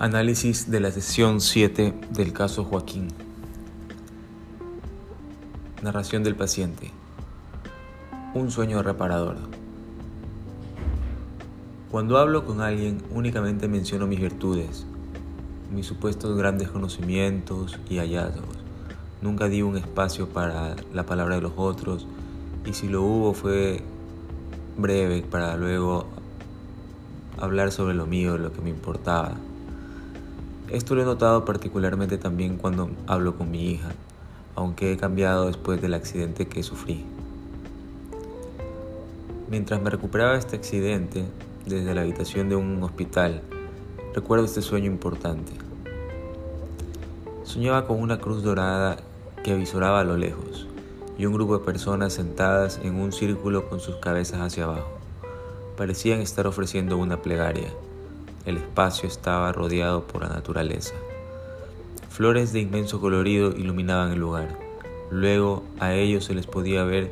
Análisis de la sesión 7 del caso Joaquín. Narración del paciente. Un sueño reparador. Cuando hablo con alguien únicamente menciono mis virtudes, mis supuestos grandes conocimientos y hallazgos. Nunca di un espacio para la palabra de los otros y si lo hubo fue breve para luego hablar sobre lo mío, lo que me importaba. Esto lo he notado particularmente también cuando hablo con mi hija, aunque he cambiado después del accidente que sufrí. Mientras me recuperaba este accidente desde la habitación de un hospital, recuerdo este sueño importante. Soñaba con una cruz dorada que avisoraba a lo lejos y un grupo de personas sentadas en un círculo con sus cabezas hacia abajo. Parecían estar ofreciendo una plegaria. El espacio estaba rodeado por la naturaleza. Flores de inmenso colorido iluminaban el lugar. Luego a ellos se les podía ver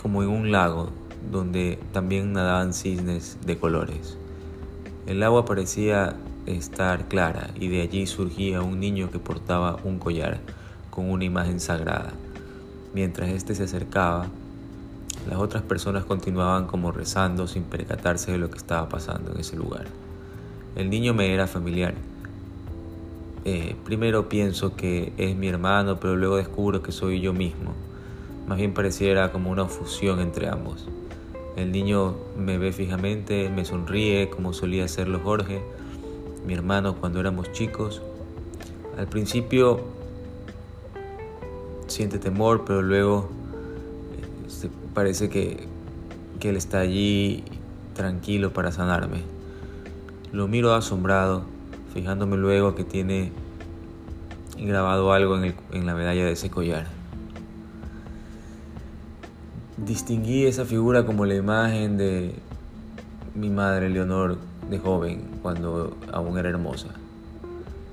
como en un lago donde también nadaban cisnes de colores. El agua parecía estar clara y de allí surgía un niño que portaba un collar con una imagen sagrada. Mientras éste se acercaba, las otras personas continuaban como rezando sin percatarse de lo que estaba pasando en ese lugar. El niño me era familiar. Eh, primero pienso que es mi hermano, pero luego descubro que soy yo mismo. Más bien pareciera como una fusión entre ambos. El niño me ve fijamente, me sonríe como solía hacerlo Jorge, mi hermano cuando éramos chicos. Al principio siente temor, pero luego parece que, que Él está allí tranquilo para sanarme. Lo miro asombrado, fijándome luego que tiene grabado algo en, en la medalla de ese collar. Distinguí esa figura como la imagen de mi madre Leonor de joven, cuando aún era hermosa.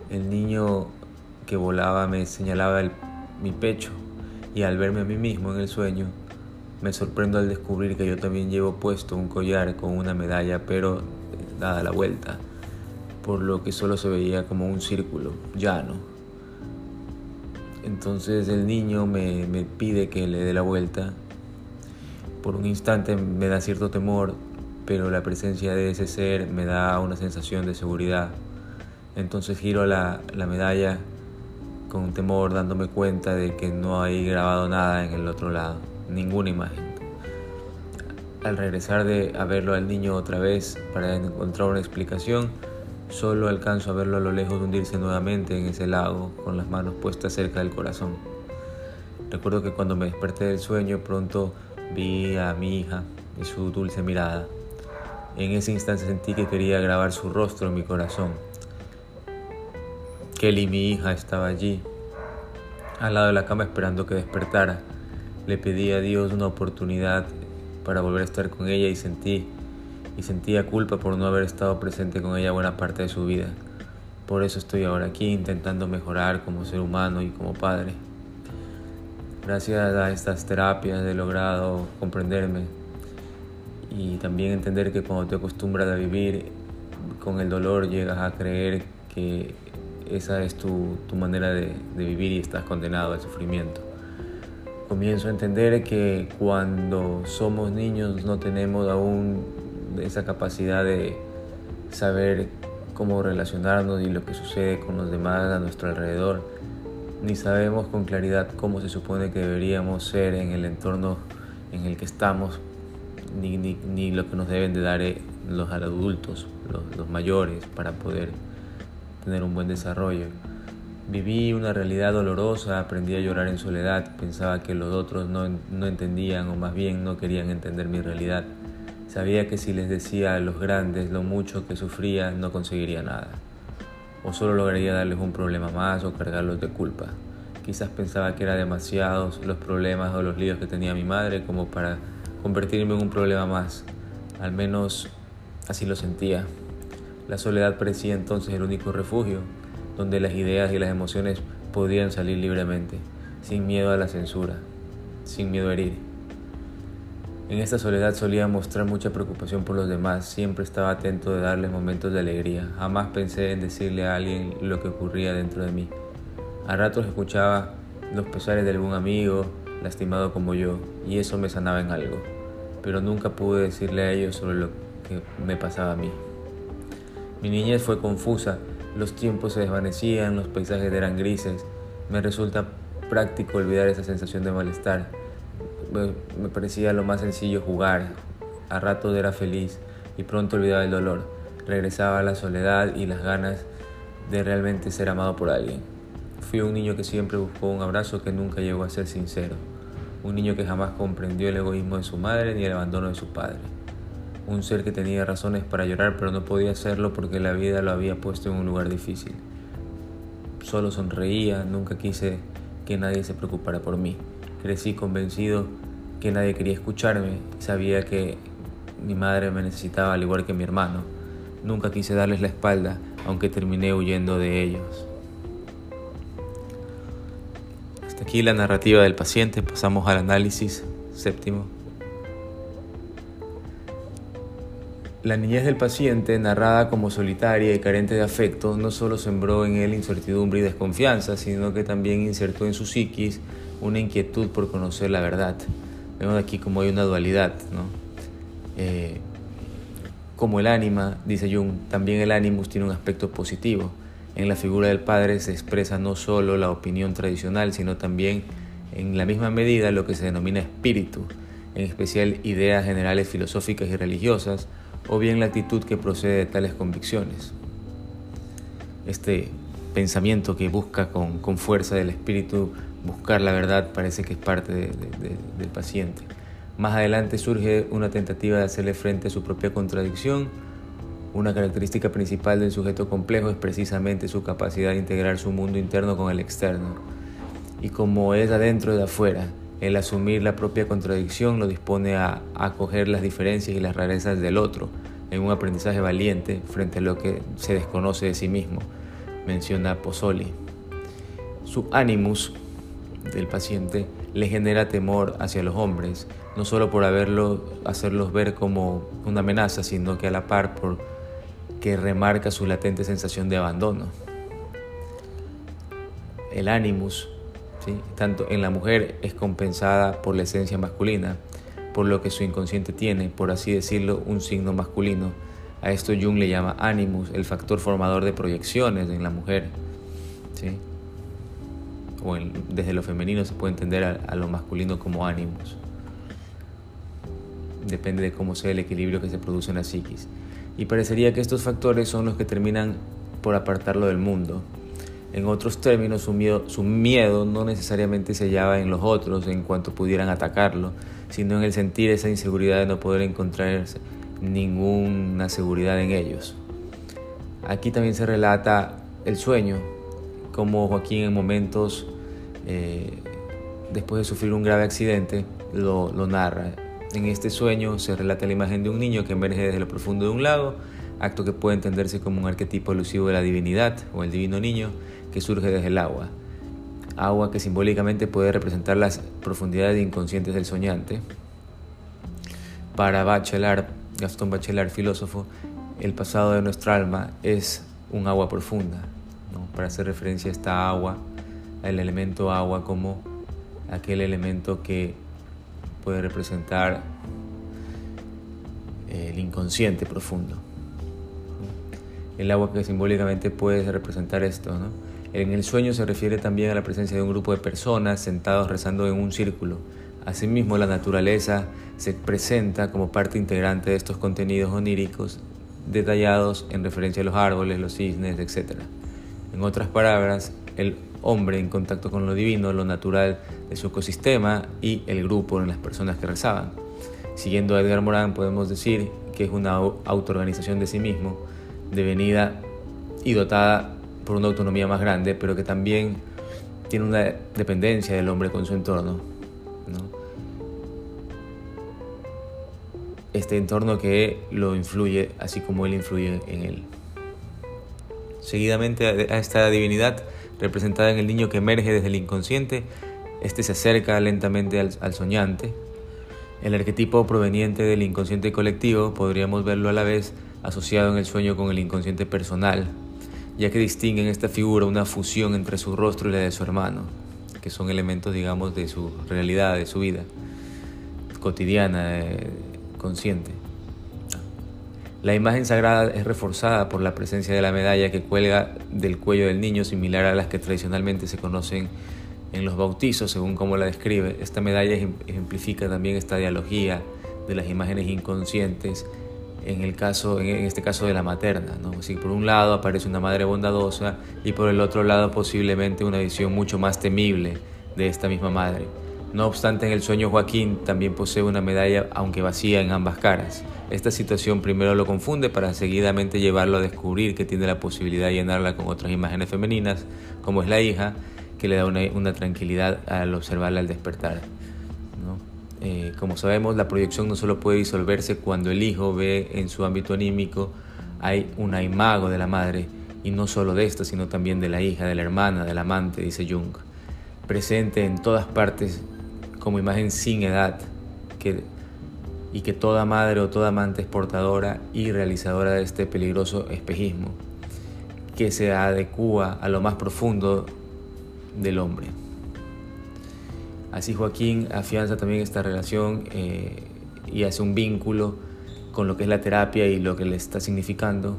El niño que volaba me señalaba mi pecho y al verme a mí mismo en el sueño, me sorprendo al descubrir que yo también llevo puesto un collar con una medalla, pero dada la vuelta, por lo que solo se veía como un círculo llano. Entonces el niño me, me pide que le dé la vuelta. Por un instante me da cierto temor, pero la presencia de ese ser me da una sensación de seguridad. Entonces giro la, la medalla con temor, dándome cuenta de que no hay grabado nada en el otro lado ninguna imagen. Al regresar de a verlo al niño otra vez para encontrar una explicación, solo alcanzo a verlo a lo lejos hundirse nuevamente en ese lago con las manos puestas cerca del corazón. Recuerdo que cuando me desperté del sueño pronto vi a mi hija y su dulce mirada. En ese instante sentí que quería grabar su rostro en mi corazón. Kelly, mi hija, estaba allí, al lado de la cama esperando que despertara. Le pedí a Dios una oportunidad para volver a estar con ella y sentí y sentía culpa por no haber estado presente con ella buena parte de su vida. Por eso estoy ahora aquí intentando mejorar como ser humano y como padre. Gracias a estas terapias he logrado comprenderme y también entender que cuando te acostumbras a vivir con el dolor llegas a creer que esa es tu, tu manera de, de vivir y estás condenado al sufrimiento comienzo a entender que cuando somos niños no tenemos aún esa capacidad de saber cómo relacionarnos y lo que sucede con los demás a nuestro alrededor, ni sabemos con claridad cómo se supone que deberíamos ser en el entorno en el que estamos, ni, ni, lo que nos deben de dar eh, los adultos, los, los mayores, para poder tener un buen desarrollo. Viví una realidad dolorosa, aprendí a llorar en soledad, pensaba que los otros no, no, entendían o más bien no querían entender mi realidad. Sabía que si les decía a los grandes lo mucho que sufría no conseguiría nada. O solo lograría darles un problema más o cargarlos de culpa. Quizás pensaba que eran demasiados los problemas o los líos que tenía mi madre como para convertirme en un problema más. Al menos así lo sentía. La soledad parecía entonces el único refugio donde las ideas y las emociones podían salir libremente, sin miedo a la censura, sin miedo a herir. En esta soledad solía mostrar mucha preocupación por los demás, siempre estaba atento de darles momentos de alegría, jamás pensé en decirle a alguien lo que ocurría dentro de mí. A ratos escuchaba los pesares de algún amigo, lastimado como yo, y eso me sanaba en algo, pero nunca pude decirle a ellos sobre lo que me pasaba a mí. Mi niñez fue confusa, los tiempos se desvanecían, los paisajes eran grises, me resulta práctico olvidar esa sensación de malestar me parecía lo más sencillo jugar. A ratos era feliz y pronto olvidaba el dolor. Regresaba a la soledad y las ganas de realmente ser amado por alguien. Fui un niño que siempre buscó un abrazo que nunca llegó a ser sincero. Un niño que jamás comprendió el egoísmo de su madre ni el abandono de su padre. Un ser que tenía razones para llorar pero no podía hacerlo porque la vida lo había puesto en un lugar difícil. Solo sonreía, nunca quise que nadie se preocupara por mí. Crecí convencido que nadie quería escucharme, sabía que mi madre me necesitaba al igual que mi hermano. Nunca quise darles la espalda, aunque terminé huyendo de ellos. Hasta aquí la narrativa del paciente, pasamos al análisis séptimo. La niñez del paciente, narrada como solitaria y carente de afecto, no solo sembró en él incertidumbre y desconfianza, sino que también insertó en su psiquis una inquietud por conocer la verdad. Vemos aquí como hay una dualidad, ¿no? Eh, como el ánima, dice Jung, también el animus tiene un aspecto positivo. En la figura del padre se expresa no solo la opinión tradicional, sino también en la misma medida lo que se denomina espíritu, en especial ideas generales filosóficas y religiosas, o bien la actitud que procede de tales convicciones. Este pensamiento que busca con, con fuerza del espíritu buscar la verdad parece que es parte del paciente. Más adelante surge una tentativa de hacerle frente a su propia contradicción. Una característica principal del sujeto complejo es precisamente su capacidad de integrar su mundo interno con el externo. Y como es adentro de afuera, el asumir la propia contradicción lo dispone a acoger las diferencias y las rarezas del otro en un aprendizaje valiente frente a lo que se desconoce de sí mismo, menciona Pozzoli. Su animus del paciente le genera temor hacia los hombres, no solo por haberlo, hacerlos ver como una amenaza, sino que a la par por que remarca su latente sensación de abandono. El animus, tanto en la mujer, es compensada por la esencia masculina, por lo que su inconsciente tiene, por así decirlo, un signo masculino. A esto Jung le llama animus, el factor formador de proyecciones en la mujer. ¿sí? o desde lo femenino se puede entender a, lo masculino como ánimos. Depende de cómo sea el equilibrio que se produce en la psiquis. Y parecería que estos factores son los que terminan por apartarlo del mundo. En otros términos, su miedo, su miedo no necesariamente se hallaba en los otros en cuanto pudieran atacarlo, sino en el sentir esa inseguridad de no poder encontrar ninguna seguridad en ellos. Aquí también se relata el sueño, como Joaquín en momentos eh, después de sufrir un grave accidente, lo, narra. En este sueño se relata la imagen de un niño que emerge desde lo profundo de un lago, acto que puede entenderse como un arquetipo elusivo de la divinidad o el divino niño que surge desde el agua. Agua que simbólicamente puede representar las profundidades inconscientes del soñante. Para Bachelard, Gastón Bachelard, filósofo, el pasado de nuestra alma es un agua profunda. Para hacer referencia a esta agua el elemento agua como aquel elemento que puede representar el inconsciente profundo. El agua que simbólicamente puede representar esto. En el sueño se refiere también a la presencia de un grupo de personas sentados rezando en un círculo. Asimismo, la naturaleza se presenta como parte integrante de estos contenidos oníricos detallados en referencia a los árboles, los cisnes, etc. En otras palabras, el hombre en contacto con lo divino, lo natural de su ecosistema y el grupo en las personas que rezaban. Siguiendo a Edgar Morin podemos decir que es una autoorganización de sí mismo, devenida y dotada por una autonomía más grande, pero que también tiene una dependencia del hombre con su entorno. Este entorno que lo influye así como él influye en él. Seguidamente a esta divinidad representada en el niño que emerge desde el inconsciente. Este se acerca lentamente al, soñante. El arquetipo proveniente del inconsciente colectivo podríamos verlo a la vez asociado en el sueño con el inconsciente personal, ya que distingue en esta figura una fusión entre su rostro y la de su hermano, que son elementos, digamos, de su realidad, de su vida cotidiana, eh, consciente. La imagen sagrada es reforzada por la presencia de la medalla que cuelga del cuello del niño, similar a las que tradicionalmente se conocen en los bautizos, según como la describe, esta medalla ejemplifica también esta dialogía de las imágenes inconscientes, en, el caso, en este caso de la materna. ¿no? Por un lado aparece una madre bondadosa y por el otro lado posiblemente una visión mucho más temible de esta misma madre. No obstante, en el sueño Joaquín también posee una medalla, aunque vacía en ambas caras. Esta situación primero lo confunde para seguidamente llevarlo a descubrir que tiene la posibilidad de llenarla con otras imágenes femeninas, como es la hija, que le da una, tranquilidad al observarla al despertar. Eh, como sabemos, la proyección no solo puede disolverse cuando el hijo ve en su ámbito anímico hay una imago de la madre, y no solo de esta, sino también de la hija, de la hermana, del amante, dice Jung, presente en todas partes como imagen sin edad, que, y que toda madre o toda amante es portadora y realizadora de este peligroso espejismo, que se adecúa a lo más profundo del hombre. Así Joaquín afianza también esta relación eh, y hace un vínculo con lo que es la terapia y lo que le está significando,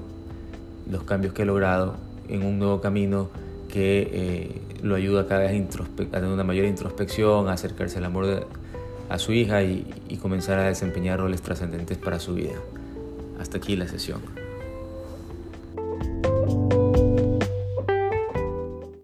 los cambios que ha logrado en un nuevo camino que eh, lo ayuda cada vez a, tener una mayor introspección, a acercarse al amor a su hija y comenzar a desempeñar roles trascendentes para su vida. Hasta aquí la sesión.